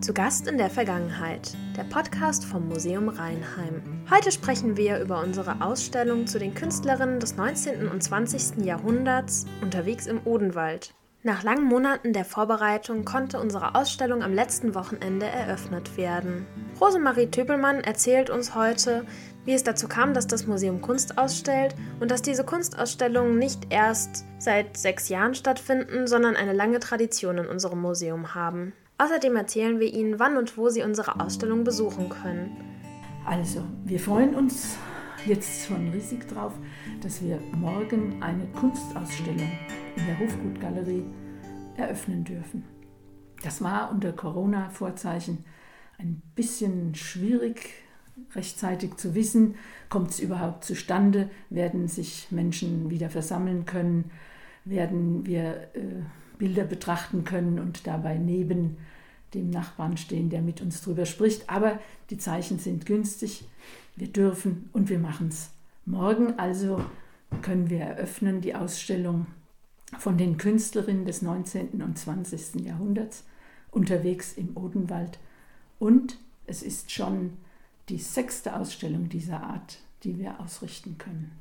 Zu Gast in der Vergangenheit, der Podcast vom Museum Rheinheim. Heute sprechen wir über unsere Ausstellung zu den Künstlerinnen des 19. und 20. Jahrhunderts unterwegs im Odenwald. Nach langen Monaten der Vorbereitung konnte unsere Ausstellung am letzten Wochenende eröffnet werden. Rosemarie Töpelmann erzählt uns heute, wie es dazu kam, dass das Museum Kunst ausstellt und dass diese Kunstausstellungen nicht erst seit sechs Jahren stattfinden, sondern eine lange Tradition in unserem Museum haben. Außerdem erzählen wir Ihnen, wann und wo Sie unsere Ausstellung besuchen können. Also, wir freuen uns jetzt schon riesig drauf, dass wir morgen eine Kunstausstellung in der Hofgutgalerie eröffnen dürfen. Das war unter Corona-Vorzeichen ein bisschen schwierig, rechtzeitig zu wissen, kommt es überhaupt zustande, werden sich Menschen wieder versammeln können, werden wir äh, Bilder betrachten können und dabei neben dem Nachbarn stehen, der mit uns drüber spricht. Aber die Zeichen sind günstig, wir dürfen und wir machen es. Morgen also können wir eröffnen die Ausstellung von den Künstlerinnen des 19. und 20. Jahrhunderts unterwegs im Odenwald. Und es ist schon die sechste Ausstellung dieser Art, die wir ausrichten können.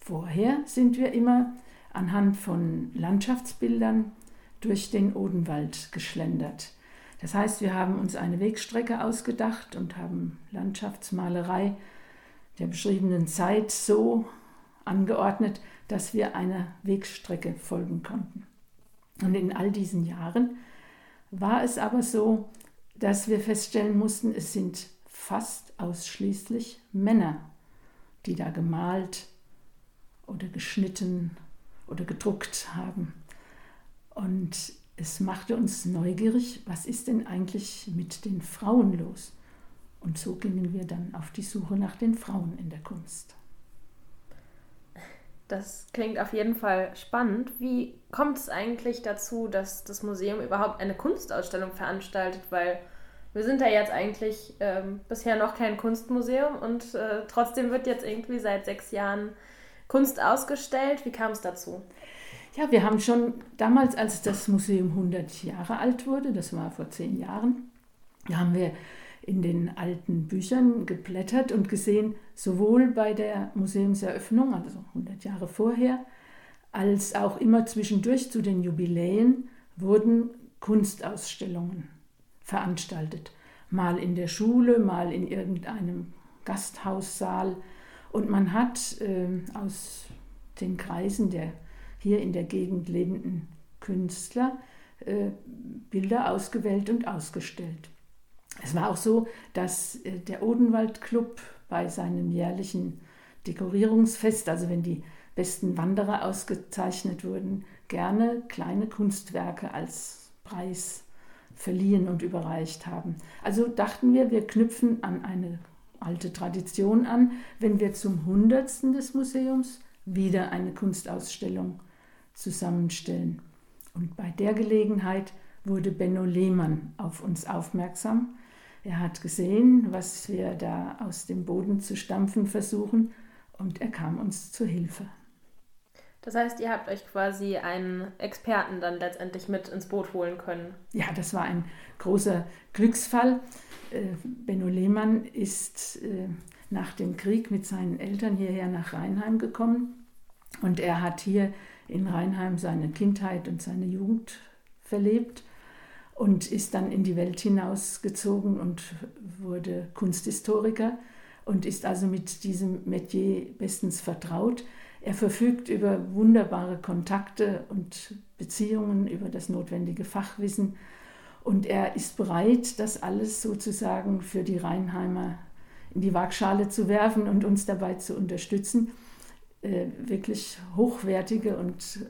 Vorher sind wir immer anhand von Landschaftsbildern durch den Odenwald geschlendert. Das heißt, wir haben uns eine Wegstrecke ausgedacht und haben Landschaftsmalerei der beschriebenen Zeit so angeordnet, dass wir einer Wegstrecke folgen konnten. Und in all diesen Jahren war es aber so, dass wir feststellen mussten, es sind fast ausschließlich Männer, die da gemalt oder geschnitten oder gedruckt haben. Und es machte uns neugierig, was ist denn eigentlich mit den Frauen los? Und so gingen wir dann auf die Suche nach den Frauen in der Kunst. Das klingt auf jeden Fall spannend. Wie kommt es eigentlich dazu, dass das Museum überhaupt eine Kunstausstellung veranstaltet? Weil wir sind ja jetzt eigentlich ähm, bisher noch kein Kunstmuseum und äh, trotzdem wird jetzt irgendwie seit sechs Jahren Kunst ausgestellt. Wie kam es dazu? Ja, wir haben schon damals, als das Museum 100 Jahre alt wurde, das war vor zehn Jahren, da haben wir in den alten Büchern geblättert und gesehen, sowohl bei der Museumseröffnung, also 100 Jahre vorher, als auch immer zwischendurch zu den Jubiläen wurden Kunstausstellungen veranstaltet. Mal in der Schule, mal in irgendeinem Gasthaussaal. Und man hat äh, aus den Kreisen der hier in der Gegend lebenden Künstler äh, Bilder ausgewählt und ausgestellt. Es war auch so, dass äh, der Odenwald Club bei seinem jährlichen Dekorierungsfest, also wenn die besten Wanderer ausgezeichnet wurden, gerne kleine Kunstwerke als Preis verliehen und überreicht haben. Also dachten wir, wir knüpfen an eine alte Tradition an, wenn wir zum Hundertsten des Museums wieder eine Kunstausstellung zusammenstellen. Und bei der Gelegenheit wurde Benno Lehmann auf uns aufmerksam. Er hat gesehen, was wir da aus dem Boden zu stampfen versuchen und er kam uns zu Hilfe. Das heißt, ihr habt euch quasi einen Experten dann letztendlich mit ins Boot holen können. Ja, das war ein großer Glücksfall. Äh, Benno Lehmann ist äh, nach dem Krieg mit seinen Eltern hierher nach Rheinheim gekommen und er hat hier in Rheinheim seine Kindheit und seine Jugend verlebt und ist dann in die Welt hinausgezogen und wurde Kunsthistoriker und ist also mit diesem Metier bestens vertraut. Er verfügt über wunderbare Kontakte und Beziehungen, über das notwendige Fachwissen und er ist bereit, das alles sozusagen für die Rheinheimer in die Waagschale zu werfen und uns dabei zu unterstützen. Äh, wirklich hochwertige und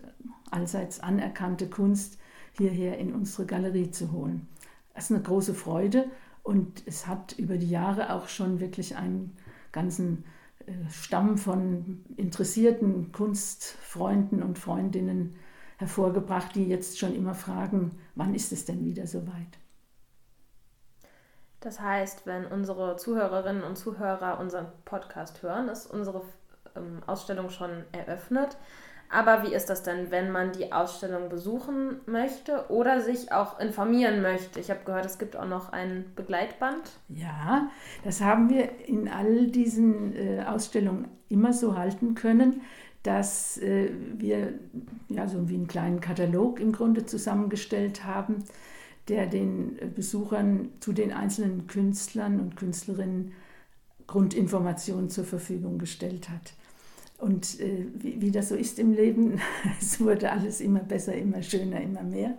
allseits anerkannte Kunst hierher in unsere Galerie zu holen. Das ist eine große Freude und es hat über die Jahre auch schon wirklich einen ganzen äh, Stamm von interessierten Kunstfreunden und Freundinnen hervorgebracht, die jetzt schon immer fragen, wann ist es denn wieder soweit? Das heißt, wenn unsere Zuhörerinnen und Zuhörer unseren Podcast hören, ist unsere ähm, Ausstellung schon eröffnet. Aber wie ist das denn, wenn man die Ausstellung besuchen möchte oder sich auch informieren möchte? Ich habe gehört, es gibt auch noch ein Begleitband. Ja, das haben wir in all diesen äh, Ausstellungen immer so halten können, dass äh, wir ja so wie einen kleinen Katalog im Grunde zusammengestellt haben, der den Besuchern zu den einzelnen Künstlern und Künstlerinnen Grundinformationen zur Verfügung gestellt hat. Und äh, wie, wie, das so ist im Leben, es wurde alles immer besser, immer schöner, immer mehr.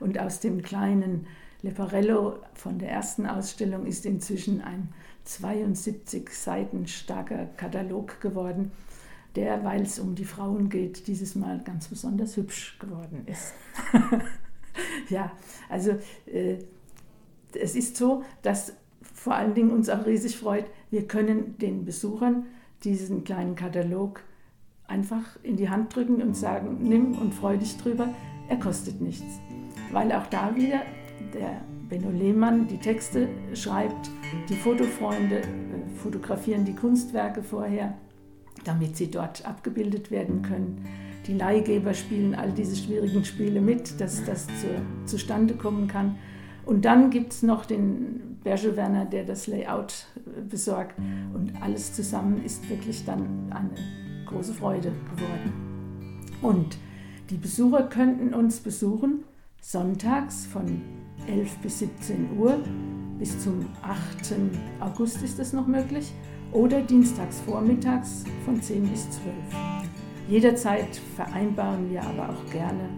Und aus dem kleinen Leporello von der ersten Ausstellung ist inzwischen ein 72 Seiten starker Katalog geworden, der, weil es um die Frauen geht, dieses Mal ganz besonders hübsch geworden ist. ja, also äh, es ist so, dass vor allen Dingen uns auch riesig freut, wir können den Besuchern diesen kleinen Katalog einfach in die Hand drücken und sagen, nimm und freu dich drüber, er kostet nichts. Weil auch da wieder der Benno Lehmann die Texte schreibt, die Fotofreunde äh, fotografieren die Kunstwerke vorher, damit sie dort abgebildet werden können. Die Leihgeber spielen all diese schwierigen Spiele mit, dass das zu, zustande kommen kann. Und dann gibt es noch den Berge Werner, der das Layout äh, besorgt. Und alles zusammen ist wirklich dann eine große Freude geworden. Und die Besucher könnten uns besuchen sonntags von 11 bis 17 Uhr. Bis zum 8. August ist das noch möglich. Oder dienstags vormittags von 10 bis 12. Jederzeit vereinbaren wir aber auch gerne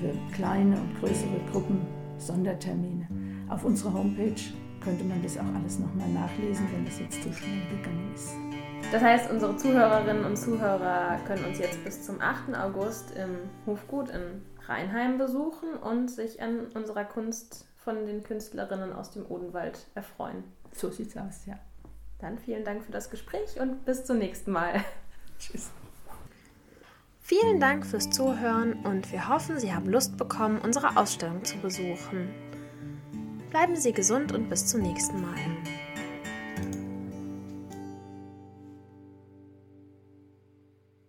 für kleine und größere Gruppen Sondertermine. Auf unserer Homepage könnte man das auch alles nochmal nachlesen, wenn das jetzt zu schnell gegangen ist. Das heißt, unsere Zuhörerinnen und Zuhörer können uns jetzt bis zum 8. August im Hofgut in Rheinheim besuchen und sich an unserer Kunst von den Künstlerinnen aus dem Odenwald erfreuen. So sieht's aus, ja. Dann vielen Dank für das Gespräch und bis zum nächsten Mal. Tschüss. Vielen Dank fürs Zuhören und wir hoffen, Sie haben Lust bekommen, unsere Ausstellung zu besuchen. Bleiben Sie gesund und bis zum nächsten Mal.